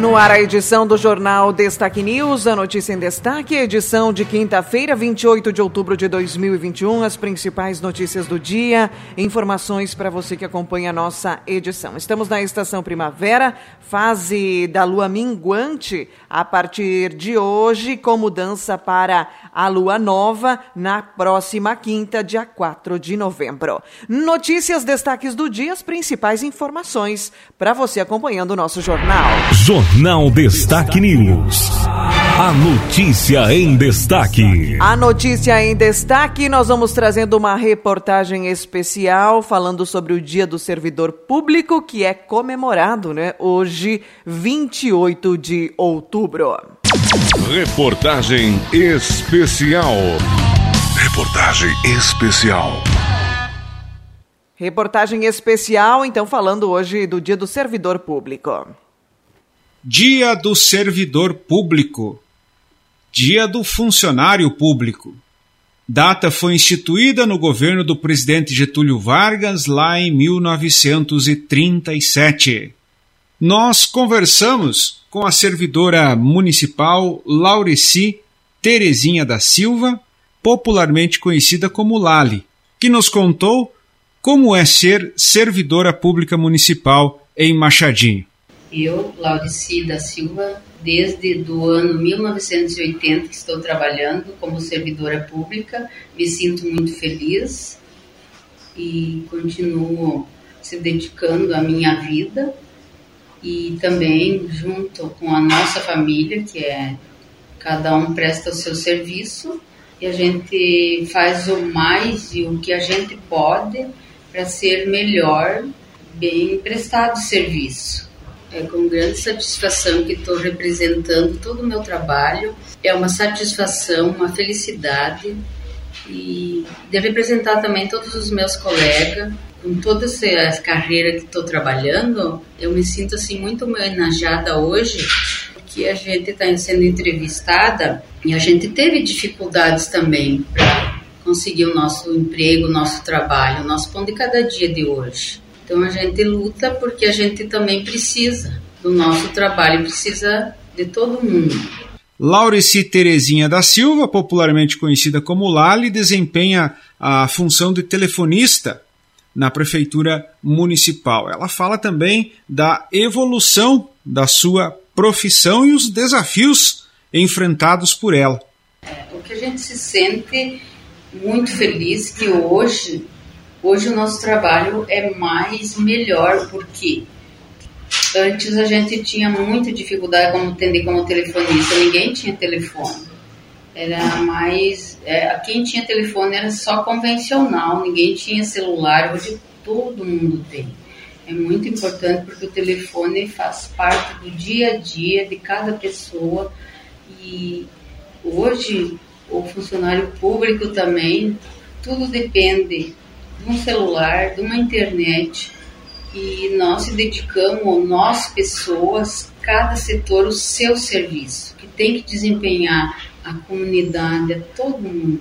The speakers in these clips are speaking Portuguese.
No ar a edição do Jornal Destaque News, a notícia em destaque, edição de quinta-feira, 28 de outubro de 2021, as principais notícias do dia, informações para você que acompanha a nossa edição. Estamos na estação primavera, fase da lua minguante, a partir de hoje, com mudança para a lua nova na próxima quinta, dia 4 de novembro. Notícias, destaques do dia, as principais informações para você acompanhando o nosso jornal. Jornal Destaque News. A notícia em destaque. A notícia em destaque, nós vamos trazendo uma reportagem especial falando sobre o Dia do Servidor Público, que é comemorado, né, hoje, 28 de outubro. Reportagem especial. Reportagem especial. Reportagem especial, então, falando hoje do Dia do Servidor Público. Dia do Servidor Público. Dia do Funcionário Público. Data foi instituída no governo do presidente Getúlio Vargas lá em 1937. Nós conversamos com a servidora municipal Laureci Terezinha da Silva, popularmente conhecida como Lali, que nos contou como é ser servidora pública municipal em Machadinho. Eu, Laurici da Silva, desde do ano 1980 estou trabalhando como servidora pública, me sinto muito feliz e continuo se dedicando à minha vida e também junto com a nossa família, que é cada um presta o seu serviço e a gente faz o mais e o que a gente pode para ser melhor, bem prestado serviço. É com grande satisfação que estou representando todo o meu trabalho. É uma satisfação, uma felicidade e de representar também todos os meus colegas. Com toda essa carreira que estou trabalhando, eu me sinto assim muito homenageada hoje, porque a gente está sendo entrevistada e a gente teve dificuldades também para conseguir o nosso emprego, o nosso trabalho, o nosso pão de cada dia de hoje. Então a gente luta porque a gente também precisa do nosso trabalho, precisa de todo mundo. Laurici Terezinha da Silva, popularmente conhecida como Lali, desempenha a função de telefonista na prefeitura municipal. Ela fala também da evolução da sua profissão e os desafios enfrentados por ela. É, o que a gente se sente muito feliz que hoje Hoje o nosso trabalho é mais melhor porque antes a gente tinha muita dificuldade como atender como telefonista, ninguém tinha telefone. Era mais. É, quem tinha telefone era só convencional, ninguém tinha celular, hoje todo mundo tem. É muito importante porque o telefone faz parte do dia a dia de cada pessoa e hoje o funcionário público também, tudo depende de um celular, de uma internet, e nós se dedicamos, nós pessoas, cada setor, o seu serviço, que tem que desempenhar a comunidade, a todo mundo.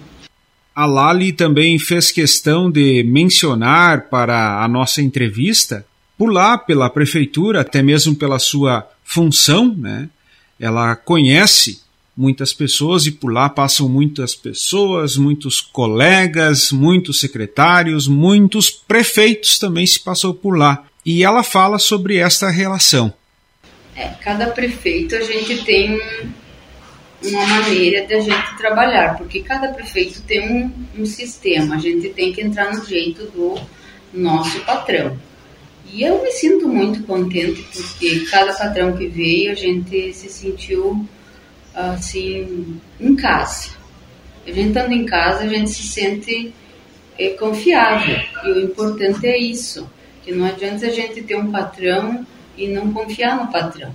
A Lali também fez questão de mencionar para a nossa entrevista, por lá pela prefeitura, até mesmo pela sua função, né? Ela conhece muitas pessoas e por lá passam muitas pessoas, muitos colegas, muitos secretários, muitos prefeitos também se passou por lá. E ela fala sobre esta relação. É, cada prefeito a gente tem uma maneira de a gente trabalhar, porque cada prefeito tem um, um sistema, a gente tem que entrar no jeito do nosso patrão. E eu me sinto muito contente porque cada patrão que veio a gente se sentiu assim, em casa. A gente estando em casa, a gente se sente é, confiável. E o importante é isso, que não adianta a gente ter um patrão e não confiar no patrão.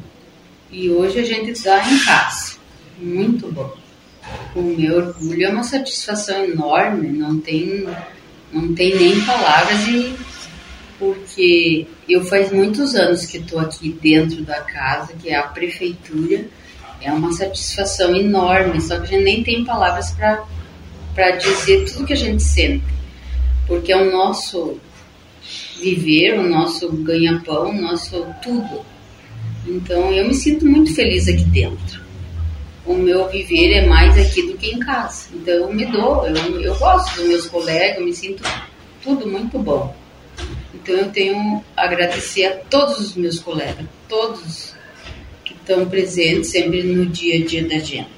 E hoje a gente está em casa. Muito bom. O meu orgulho é uma satisfação enorme, não tem, não tem nem palavras e porque eu faz muitos anos que estou aqui dentro da casa, que é a prefeitura, é uma satisfação enorme, só que a gente nem tem palavras para dizer tudo que a gente sente, porque é o nosso viver, o nosso ganha-pão, o nosso tudo. Então eu me sinto muito feliz aqui dentro. O meu viver é mais aqui do que em casa. Então eu me dou, eu, eu gosto dos meus colegas, eu me sinto tudo muito bom. Então eu tenho a agradecer a todos os meus colegas, todos estão presentes sempre no dia a dia da gente.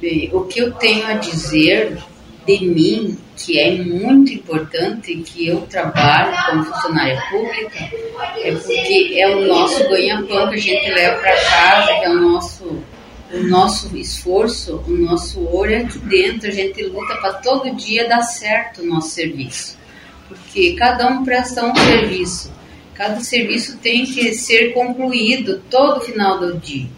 Bem, o que eu tenho a dizer de mim, que é muito importante que eu trabalho como funcionária pública, é porque é o nosso ganha-pão que a gente leva para casa, que é o nosso, o nosso esforço, o nosso olho aqui dentro, a gente luta para todo dia dar certo o nosso serviço. Porque cada um presta um serviço, cada serviço tem que ser concluído todo final do dia.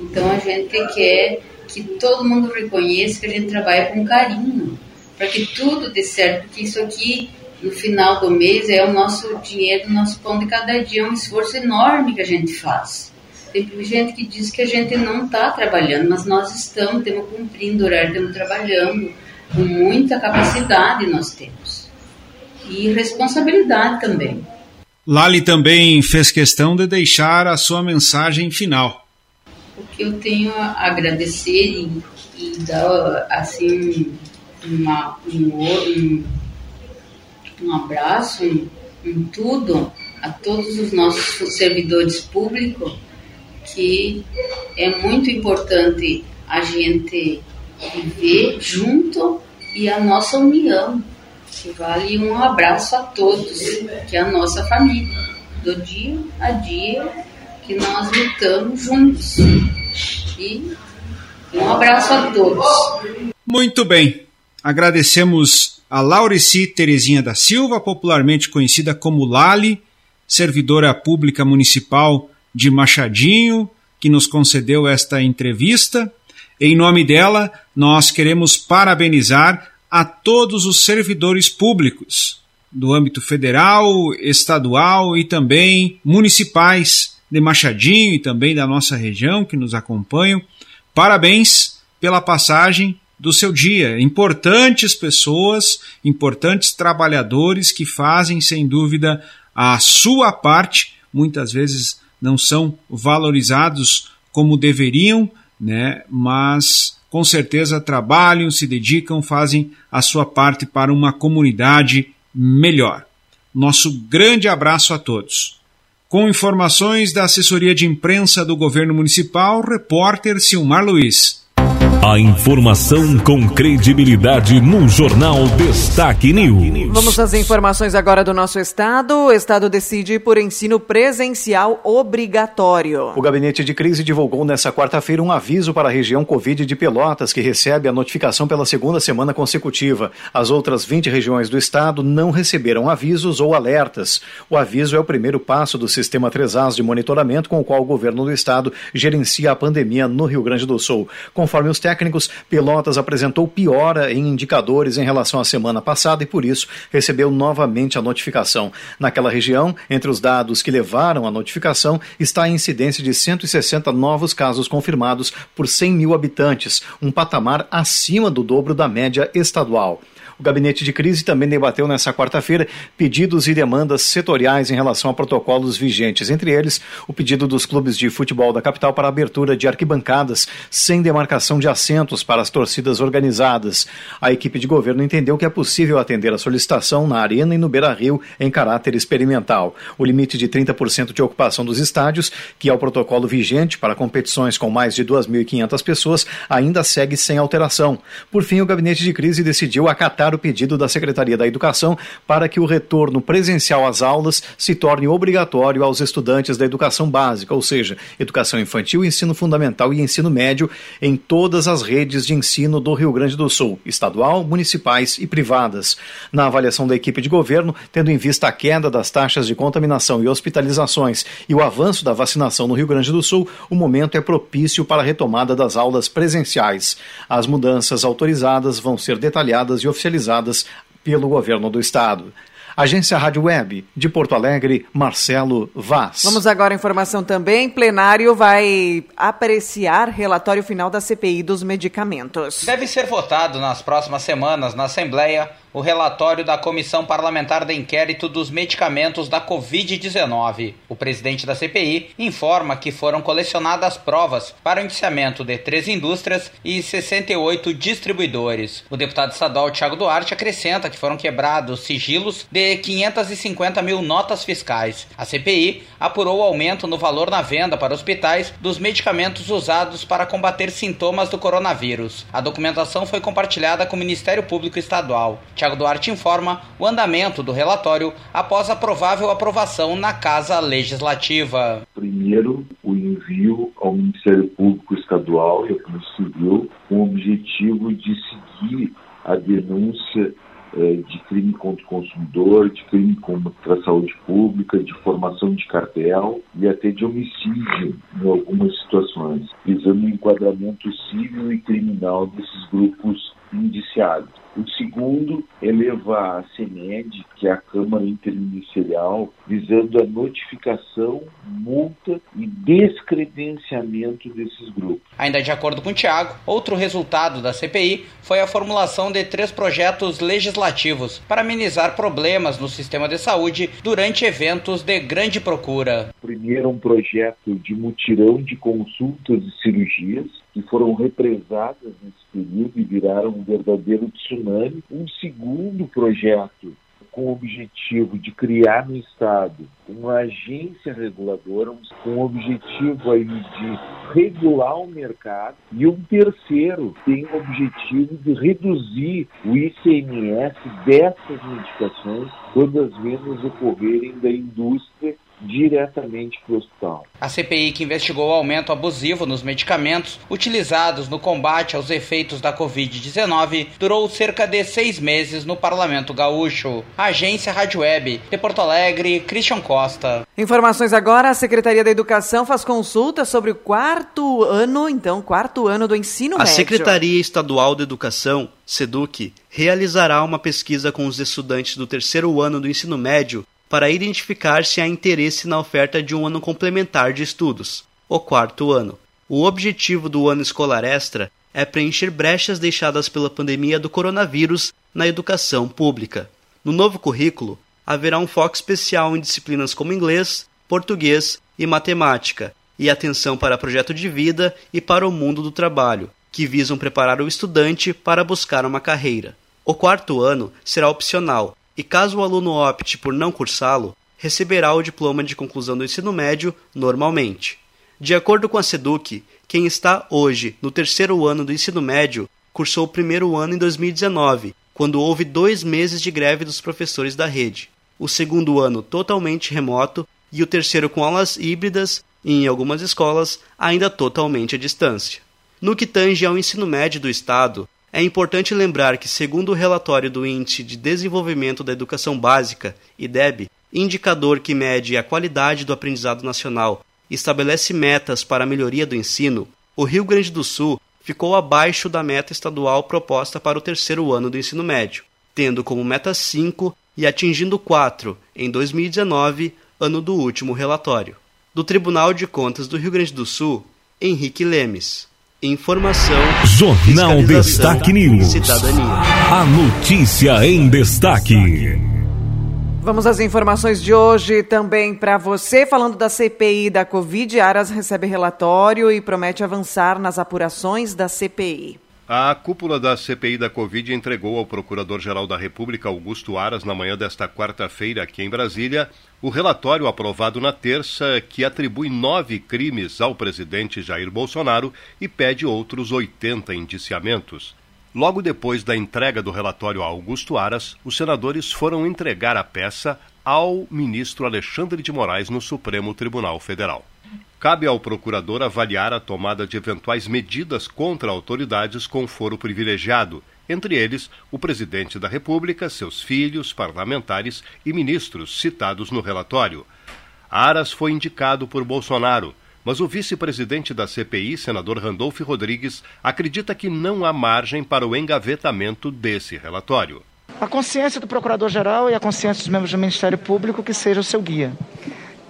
Então a gente quer que todo mundo reconheça que a gente trabalha com carinho para que tudo dê certo, porque isso aqui, no final do mês, é o nosso dinheiro, o nosso pão de cada dia, é um esforço enorme que a gente faz. Tem gente que diz que a gente não está trabalhando, mas nós estamos, temos cumprindo o horário, estamos trabalhando, com muita capacidade nós temos. E responsabilidade também. Lali também fez questão de deixar a sua mensagem final. O que eu tenho a agradecer e, e dar, assim, uma, um, um, abraço, um, um tudo a todos os nossos servidores públicos, que é muito importante a gente viver junto e a nossa união, que vale um abraço a todos, que é a nossa família, do dia a dia que nós lutamos juntos. E um abraço a todos. Muito bem. Agradecemos a Laurici Terezinha da Silva, popularmente conhecida como Lali, servidora pública municipal de Machadinho, que nos concedeu esta entrevista. Em nome dela, nós queremos parabenizar a todos os servidores públicos do âmbito federal, estadual e também municipais de Machadinho e também da nossa região que nos acompanham. Parabéns pela passagem do seu dia. Importantes pessoas, importantes trabalhadores que fazem, sem dúvida, a sua parte, muitas vezes não são valorizados como deveriam, né? mas com certeza trabalham, se dedicam, fazem a sua parte para uma comunidade melhor. Nosso grande abraço a todos. Com informações da assessoria de imprensa do governo municipal, repórter Silmar Luiz. A informação com credibilidade no Jornal Destaque News. Vamos às informações agora do nosso estado. O estado decide por ensino presencial obrigatório. O gabinete de crise divulgou nesta quarta-feira um aviso para a região Covid de Pelotas, que recebe a notificação pela segunda semana consecutiva. As outras 20 regiões do estado não receberam avisos ou alertas. O aviso é o primeiro passo do sistema 3As de monitoramento com o qual o governo do estado gerencia a pandemia no Rio Grande do Sul. Conforme os técnicos, Pelotas apresentou piora em indicadores em relação à semana passada e, por isso, recebeu novamente a notificação. Naquela região, entre os dados que levaram à notificação, está a incidência de 160 novos casos confirmados por 100 mil habitantes, um patamar acima do dobro da média estadual. O gabinete de crise também debateu nesta quarta-feira pedidos e demandas setoriais em relação a protocolos vigentes, entre eles o pedido dos clubes de futebol da capital para abertura de arquibancadas sem demarcação de assentos para as torcidas organizadas. A equipe de governo entendeu que é possível atender a solicitação na Arena e no Beira-Rio em caráter experimental. O limite de 30% de ocupação dos estádios, que é o protocolo vigente para competições com mais de 2.500 pessoas, ainda segue sem alteração. Por fim, o gabinete de crise decidiu acatar o pedido da Secretaria da Educação para que o retorno presencial às aulas se torne obrigatório aos estudantes da educação básica, ou seja, educação infantil, ensino fundamental e ensino médio em todas as redes de ensino do Rio Grande do Sul, estadual, municipais e privadas. Na avaliação da equipe de governo, tendo em vista a queda das taxas de contaminação e hospitalizações e o avanço da vacinação no Rio Grande do Sul, o momento é propício para a retomada das aulas presenciais. As mudanças autorizadas vão ser detalhadas e oficializadas pelo governo do estado. Agência Rádio Web, de Porto Alegre, Marcelo Vaz. Vamos agora à informação também. Plenário vai apreciar relatório final da CPI dos medicamentos. Deve ser votado nas próximas semanas na Assembleia o relatório da Comissão Parlamentar de Inquérito dos Medicamentos da Covid-19. O presidente da CPI informa que foram colecionadas provas para o indiciamento de três indústrias e 68 distribuidores. O deputado estadual Tiago Duarte acrescenta que foram quebrados sigilos de 550 mil notas fiscais. A CPI apurou o aumento no valor na venda para hospitais dos medicamentos usados para combater sintomas do coronavírus. A documentação foi compartilhada com o Ministério Público Estadual. Tiago Duarte informa o andamento do relatório após a provável aprovação na Casa Legislativa. Primeiro, o envio ao Ministério Público Estadual e à Polícia Civil com o objetivo de seguir a denúncia eh, de crime contra o consumidor, de crime contra a saúde pública, de formação de cartel e até de homicídio em algumas situações, visando o enquadramento civil e criminal desses grupos indiciados. O segundo levar a CEMED, que é a Câmara Interministerial, visando a notificação, multa e descredenciamento desses grupos. Ainda de acordo com o Tiago, outro resultado da CPI foi a formulação de três projetos legislativos para amenizar problemas no sistema de saúde durante eventos de grande procura. Primeiro, um projeto de mutirão de consultas e cirurgias que foram represadas nesse período e viraram um verdadeiro tsunami. Um segundo projeto com o objetivo de criar no Estado uma agência reguladora, com o objetivo aí de regular o mercado, e um terceiro tem o objetivo de reduzir o ICMS dessas medicações quando as vendas ocorrerem da indústria diretamente para o hospital. A CPI que investigou o aumento abusivo nos medicamentos utilizados no combate aos efeitos da Covid-19 durou cerca de seis meses no Parlamento Gaúcho. Agência Rádio Web, de Porto Alegre, Christian Costa. Informações agora, a Secretaria da Educação faz consulta sobre o quarto ano, então, quarto ano do ensino a médio. A Secretaria Estadual de Educação, SEDUC, realizará uma pesquisa com os estudantes do terceiro ano do ensino médio para identificar se há interesse na oferta de um ano complementar de estudos, o quarto ano. O objetivo do ano escolar extra é preencher brechas deixadas pela pandemia do coronavírus na educação pública. No novo currículo, haverá um foco especial em disciplinas como inglês, português e matemática, e atenção para projeto de vida e para o mundo do trabalho, que visam preparar o estudante para buscar uma carreira. O quarto ano será opcional e caso o aluno opte por não cursá-lo, receberá o diploma de conclusão do ensino médio normalmente. De acordo com a SEDUC, quem está hoje no terceiro ano do ensino médio cursou o primeiro ano em 2019, quando houve dois meses de greve dos professores da rede. O segundo ano totalmente remoto e o terceiro com aulas híbridas e, em algumas escolas, ainda totalmente à distância. No que tange ao ensino médio do Estado, é importante lembrar que, segundo o relatório do Índice de Desenvolvimento da Educação Básica, IDEB, indicador que mede a qualidade do aprendizado nacional e estabelece metas para a melhoria do ensino, o Rio Grande do Sul ficou abaixo da meta estadual proposta para o terceiro ano do ensino médio, tendo como meta 5 e atingindo 4 em 2019, ano do último relatório. Do Tribunal de Contas do Rio Grande do Sul, Henrique Lemes. Informação. Jornal Destaque News. Cidadania. A notícia em destaque. Vamos às informações de hoje também para você. Falando da CPI da Covid, Aras recebe relatório e promete avançar nas apurações da CPI. A cúpula da CPI da Covid entregou ao Procurador-Geral da República, Augusto Aras, na manhã desta quarta-feira, aqui em Brasília, o relatório aprovado na terça que atribui nove crimes ao presidente Jair Bolsonaro e pede outros 80 indiciamentos. Logo depois da entrega do relatório a Augusto Aras, os senadores foram entregar a peça ao ministro Alexandre de Moraes no Supremo Tribunal Federal. Cabe ao procurador avaliar a tomada de eventuais medidas contra autoridades com foro privilegiado, entre eles o presidente da República, seus filhos, parlamentares e ministros citados no relatório. Aras foi indicado por Bolsonaro, mas o vice-presidente da CPI, senador Randolph Rodrigues, acredita que não há margem para o engavetamento desse relatório. A consciência do procurador-geral e a consciência dos membros do Ministério Público que seja o seu guia.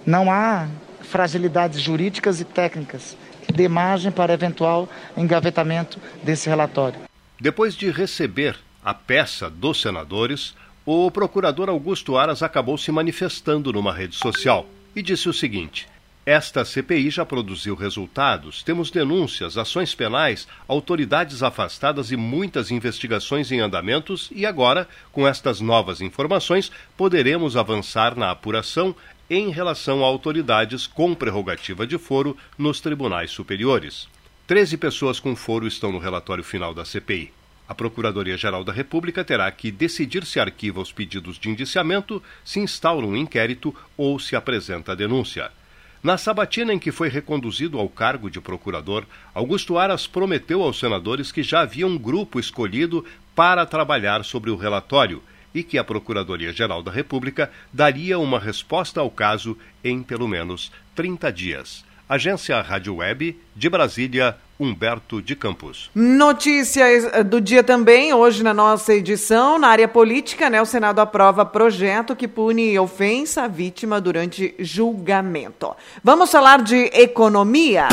Não há fragilidades jurídicas e técnicas que dê margem para eventual engavetamento desse relatório. Depois de receber a peça dos senadores, o procurador Augusto Aras acabou se manifestando numa rede social e disse o seguinte: esta CPI já produziu resultados. Temos denúncias, ações penais, autoridades afastadas e muitas investigações em andamentos, e agora, com estas novas informações, poderemos avançar na apuração em relação a autoridades com prerrogativa de foro nos tribunais superiores. Treze pessoas com foro estão no relatório final da CPI. A Procuradoria-Geral da República terá que decidir se arquiva os pedidos de indiciamento, se instaura um inquérito ou se apresenta a denúncia. Na sabatina em que foi reconduzido ao cargo de procurador, Augusto Aras prometeu aos senadores que já havia um grupo escolhido para trabalhar sobre o relatório e que a Procuradoria-Geral da República daria uma resposta ao caso em pelo menos 30 dias. Agência Rádio Web de Brasília, Humberto de Campos. Notícias eh, do dia também, hoje na nossa edição, na área política, né, o Senado aprova projeto que pune ofensa à vítima durante julgamento. Vamos falar de economia.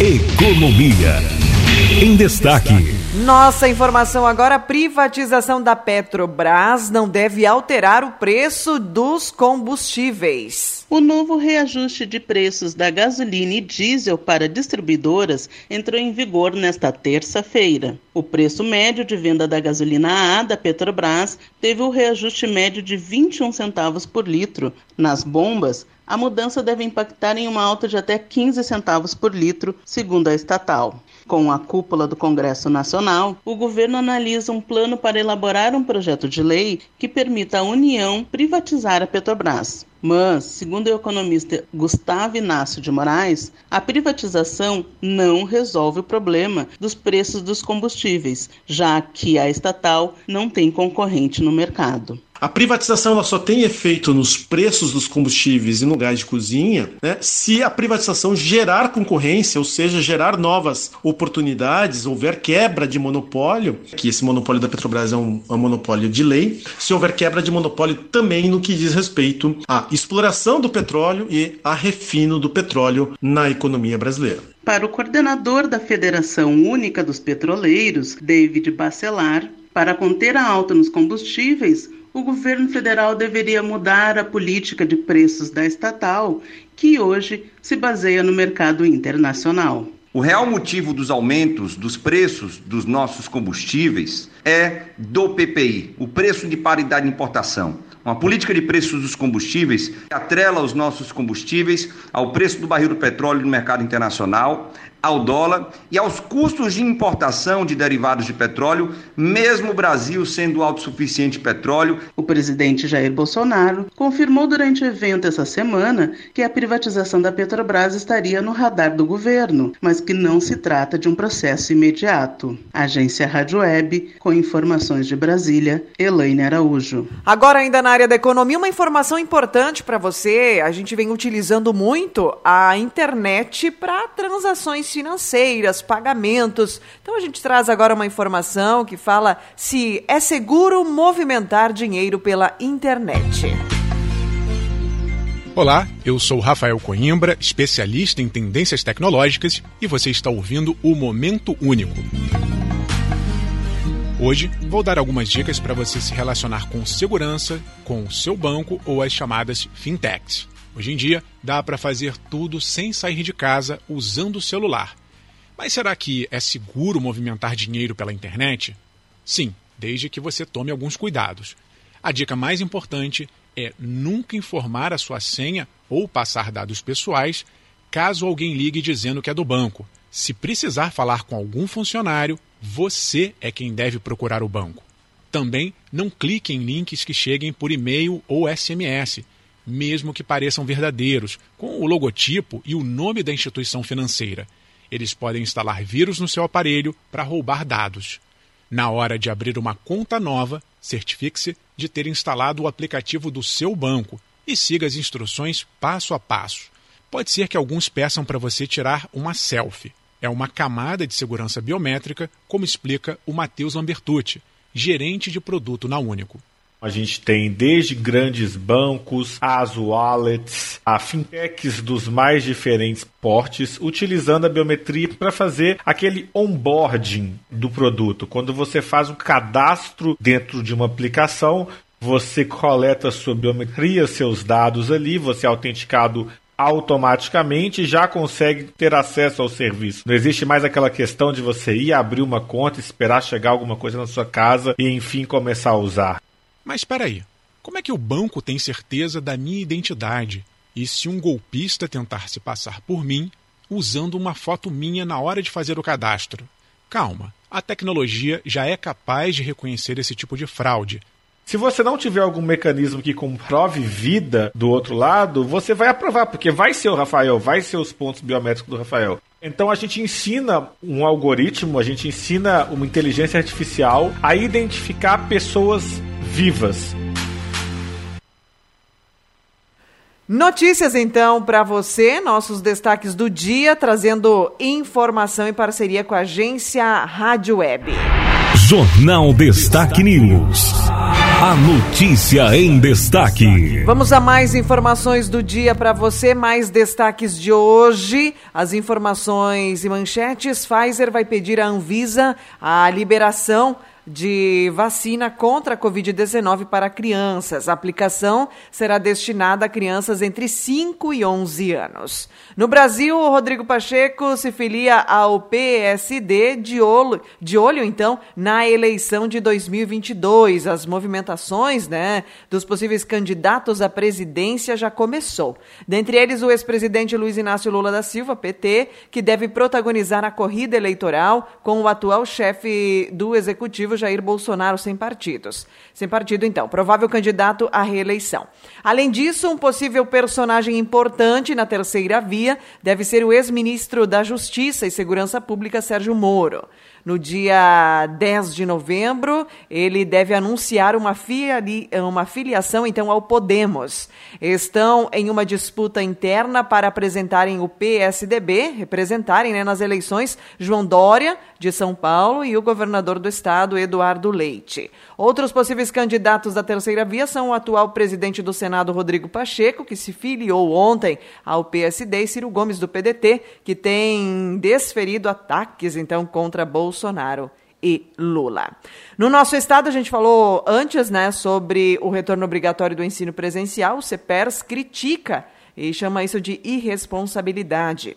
Economia. Em destaque. Nossa informação agora: privatização da Petrobras não deve alterar o preço dos combustíveis. O novo reajuste de preços da gasolina e diesel para distribuidoras entrou em vigor nesta terça-feira. O preço médio de venda da gasolina A da Petrobras teve o reajuste médio de 21 centavos por litro. Nas bombas, a mudança deve impactar em uma alta de até 15 centavos por litro, segundo a estatal. Com a cúpula do Congresso Nacional, o governo analisa um plano para elaborar um projeto de lei que permita à União privatizar a Petrobras. Mas, segundo o economista Gustavo Inácio de Moraes, a privatização não resolve o problema dos preços dos combustíveis, já que a estatal não tem concorrente no mercado. A privatização ela só tem efeito nos preços dos combustíveis e no gás de cozinha né, se a privatização gerar concorrência, ou seja, gerar novas oportunidades, houver quebra de monopólio, que esse monopólio da Petrobras é um, é um monopólio de lei, se houver quebra de monopólio também no que diz respeito à exploração do petróleo e a refino do petróleo na economia brasileira. Para o coordenador da Federação Única dos Petroleiros, David Bacelar, para conter a alta nos combustíveis, o governo federal deveria mudar a política de preços da estatal, que hoje se baseia no mercado internacional. O real motivo dos aumentos dos preços dos nossos combustíveis é do PPI, o preço de paridade de importação. Uma política de preços dos combustíveis atrela os nossos combustíveis ao preço do barril do petróleo no mercado internacional, ao dólar e aos custos de importação de derivados de petróleo, mesmo o Brasil sendo autossuficiente em petróleo. O presidente Jair Bolsonaro confirmou durante o evento essa semana que a privatização da Petrobras estaria no radar do governo, mas que não se trata de um processo imediato. Agência Rádio Web, com informações de Brasília, Elaine Araújo. Agora, ainda na área da economia, uma informação importante para você. A gente vem utilizando muito a internet para transações financeiras, pagamentos. Então a gente traz agora uma informação que fala se é seguro movimentar dinheiro pela internet. Olá, eu sou Rafael Coimbra, especialista em tendências tecnológicas, e você está ouvindo o Momento Único. Hoje vou dar algumas dicas para você se relacionar com segurança com o seu banco ou as chamadas fintechs. Hoje em dia, dá para fazer tudo sem sair de casa usando o celular. Mas será que é seguro movimentar dinheiro pela internet? Sim, desde que você tome alguns cuidados. A dica mais importante é nunca informar a sua senha ou passar dados pessoais caso alguém ligue dizendo que é do banco. Se precisar falar com algum funcionário, Você é quem deve procurar o banco. Também não clique em links que cheguem por e-mail ou SMS, mesmo que pareçam verdadeiros, com o logotipo e o nome da instituição financeira. Eles podem instalar vírus no seu aparelho para roubar dados. Na hora de abrir uma conta nova, certifique-se de ter instalado o aplicativo do seu banco e siga as instruções passo a passo. Pode ser que alguns peçam para você tirar uma selfie. É uma camada de segurança biométrica, como explica o Matheus Lambertucci, gerente de produto na Único. A gente tem desde grandes bancos, as wallets, a fintechs dos mais diferentes portes, utilizando a biometria para fazer aquele onboarding do produto. Quando você faz um cadastro dentro de uma aplicação, você coleta sua biometria, seus dados ali, você é autenticado automaticamente já consegue ter acesso ao serviço. Não existe mais aquela questão de você ir abrir uma conta, esperar chegar alguma coisa na sua casa e enfim começar a usar. Mas espera aí, como é que o banco tem certeza da minha identidade? E se um golpista tentar se passar por mim usando uma foto minha na hora de fazer o cadastro? Calma, a tecnologia já é capaz de reconhecer esse tipo de fraude, se você não tiver algum mecanismo que comprove vida do outro lado, você vai aprovar, porque vai ser o Rafael, vai ser os pontos biométricos do Rafael. Então a gente ensina um algoritmo, a gente ensina uma inteligência artificial a identificar pessoas vivas. Notícias então para você, nossos destaques do dia, trazendo informação em parceria com a agência Rádio Web. Jornal Destaque News. A notícia em destaque. Vamos a mais informações do dia para você, mais destaques de hoje. As informações e manchetes. Pfizer vai pedir à Anvisa a liberação de vacina contra a Covid-19 para crianças. A aplicação será destinada a crianças entre 5 e 11 anos. No Brasil, Rodrigo Pacheco se filia ao PSD de olho, de olho então na eleição de 2022. As movimentações, né, dos possíveis candidatos à presidência já começou. Dentre eles, o ex-presidente Luiz Inácio Lula da Silva, PT, que deve protagonizar a corrida eleitoral com o atual chefe do executivo Jair Bolsonaro sem partidos. Sem partido, então, provável candidato à reeleição. Além disso, um possível personagem importante na terceira via deve ser o ex-ministro da Justiça e Segurança Pública, Sérgio Moro. No dia 10 de novembro, ele deve anunciar uma, uma filiação então ao Podemos. Estão em uma disputa interna para apresentarem o PSDB, representarem né, nas eleições João Dória, de São Paulo, e o governador do estado, Eduardo Leite. Outros possíveis candidatos da terceira via são o atual presidente do Senado, Rodrigo Pacheco, que se filiou ontem ao PSD, e Ciro Gomes, do PDT, que tem desferido ataques então contra Bolsonaro. E Lula. No nosso estado, a gente falou antes né, sobre o retorno obrigatório do ensino presencial. O CEPERS critica e chama isso de irresponsabilidade.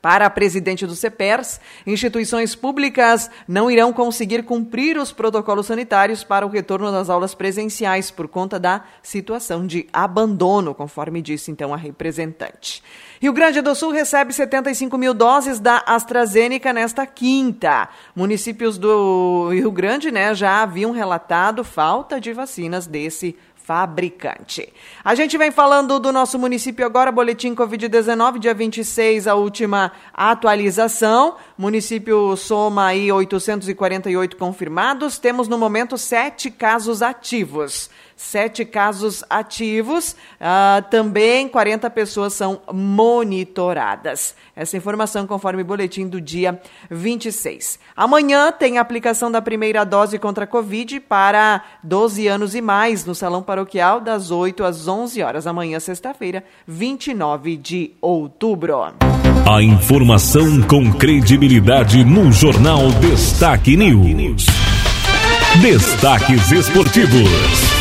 Para a presidente do CEPERS, instituições públicas não irão conseguir cumprir os protocolos sanitários para o retorno das aulas presenciais por conta da situação de abandono, conforme disse então a representante. Rio Grande do Sul recebe 75 mil doses da AstraZeneca nesta quinta. Municípios do Rio Grande né, já haviam relatado falta de vacinas desse fabricante. A gente vem falando do nosso município agora, boletim Covid-19, dia 26, a última atualização. Município soma aí 848 confirmados. Temos no momento sete casos ativos sete casos ativos, uh, também 40 pessoas são monitoradas. Essa informação conforme o boletim do dia 26. Amanhã tem a aplicação da primeira dose contra a Covid para 12 anos e mais no Salão Paroquial, das 8 às 11 horas. Amanhã, sexta-feira, 29 de outubro. A informação com credibilidade no Jornal Destaque News. Destaques esportivos.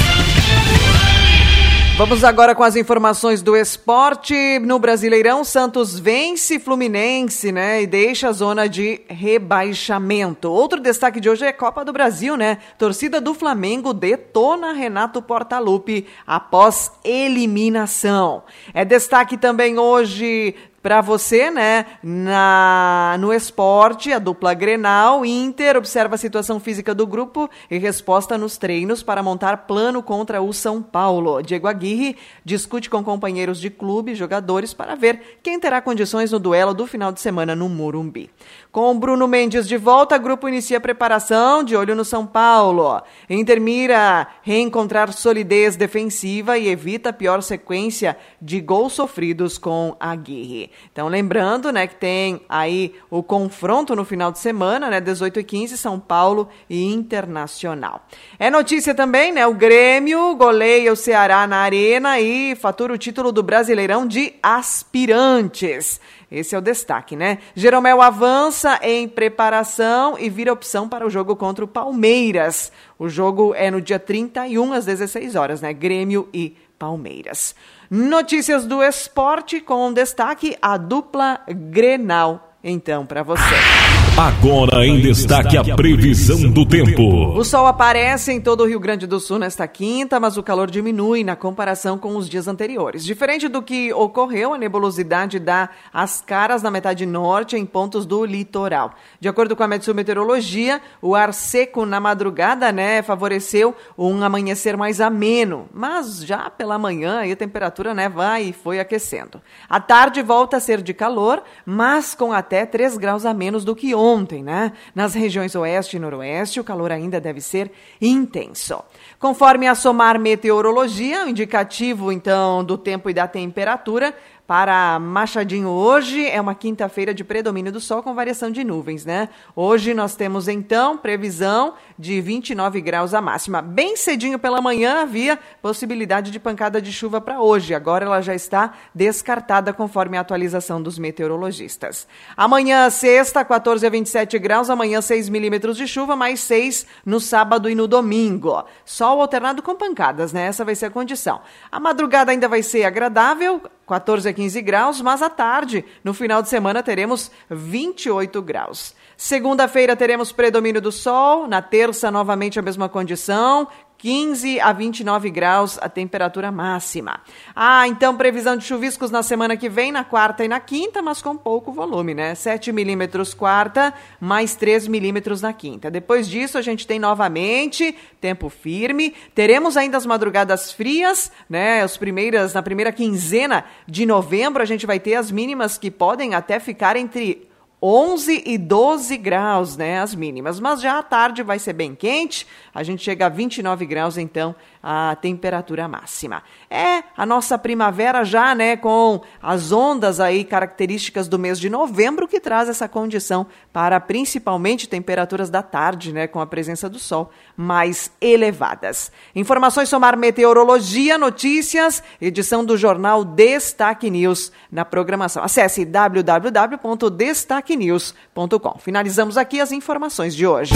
Vamos agora com as informações do esporte. No Brasileirão, Santos vence Fluminense, né? E deixa a zona de rebaixamento. Outro destaque de hoje é Copa do Brasil, né? Torcida do Flamengo detona Renato Portaluppi após eliminação. É destaque também hoje para você, né? Na, no esporte, a dupla Grenal, Inter observa a situação física do grupo e resposta nos treinos para montar plano contra o São Paulo. Diego Aguirre discute com companheiros de clube jogadores para ver quem terá condições no duelo do final de semana no Morumbi. Com Bruno Mendes de volta, grupo inicia a preparação de olho no São Paulo. Inter mira reencontrar solidez defensiva e evita a pior sequência de gols sofridos com Aguirre. Então, lembrando, né, que tem aí o confronto no final de semana, né, 18 e 15, São Paulo e Internacional. É notícia também, né, o Grêmio goleia o Ceará na Arena e fatura o título do Brasileirão de aspirantes. Esse é o destaque, né? Jeromel avança em preparação e vira opção para o jogo contra o Palmeiras. O jogo é no dia 31 às 16 horas, né? Grêmio e Palmeiras. Notícias do esporte com destaque a dupla Grenal. Então, para você. Agora em destaque a previsão do tempo. O sol aparece em todo o Rio Grande do Sul nesta quinta, mas o calor diminui na comparação com os dias anteriores. Diferente do que ocorreu, a nebulosidade dá as caras na metade norte em pontos do litoral. De acordo com a Metsu Meteorologia, o ar seco na madrugada, né, favoreceu um amanhecer mais ameno, mas já pela manhã a temperatura, né, vai e foi aquecendo. A tarde volta a ser de calor, mas com até 3 graus a menos do que ontem ontem, né? Nas regiões oeste e noroeste, o calor ainda deve ser intenso. Conforme a SOMAR Meteorologia, o indicativo então do tempo e da temperatura para Machadinho hoje é uma quinta-feira de predomínio do sol com variação de nuvens, né? Hoje nós temos então previsão de 29 graus a máxima. Bem cedinho pela manhã havia possibilidade de pancada de chuva para hoje. Agora ela já está descartada conforme a atualização dos meteorologistas. Amanhã, sexta, 14 a 27 graus, amanhã 6 milímetros de chuva, mais 6 no sábado e no domingo. Sol alternado com pancadas, né? Essa vai ser a condição. A madrugada ainda vai ser agradável, 14 a 15 graus, mas à tarde, no final de semana, teremos 28 graus. Segunda-feira teremos predomínio do sol, na terça, novamente a mesma condição, 15 a 29 graus a temperatura máxima. Ah, então previsão de chuviscos na semana que vem, na quarta e na quinta, mas com pouco volume, né? 7 milímetros quarta, mais 3 milímetros na quinta. Depois disso, a gente tem novamente tempo firme. Teremos ainda as madrugadas frias, né? As primeiras, na primeira quinzena de novembro, a gente vai ter as mínimas que podem até ficar entre 11 e 12 graus, né, as mínimas, mas já à tarde vai ser bem quente, a gente chega a 29 graus então a temperatura máxima. É a nossa primavera já, né, com as ondas aí características do mês de novembro que traz essa condição para principalmente temperaturas da tarde, né, com a presença do sol mais elevadas. Informações sobre meteorologia, notícias, edição do jornal Destaque News na programação. Acesse www.destaquenews.com. Finalizamos aqui as informações de hoje.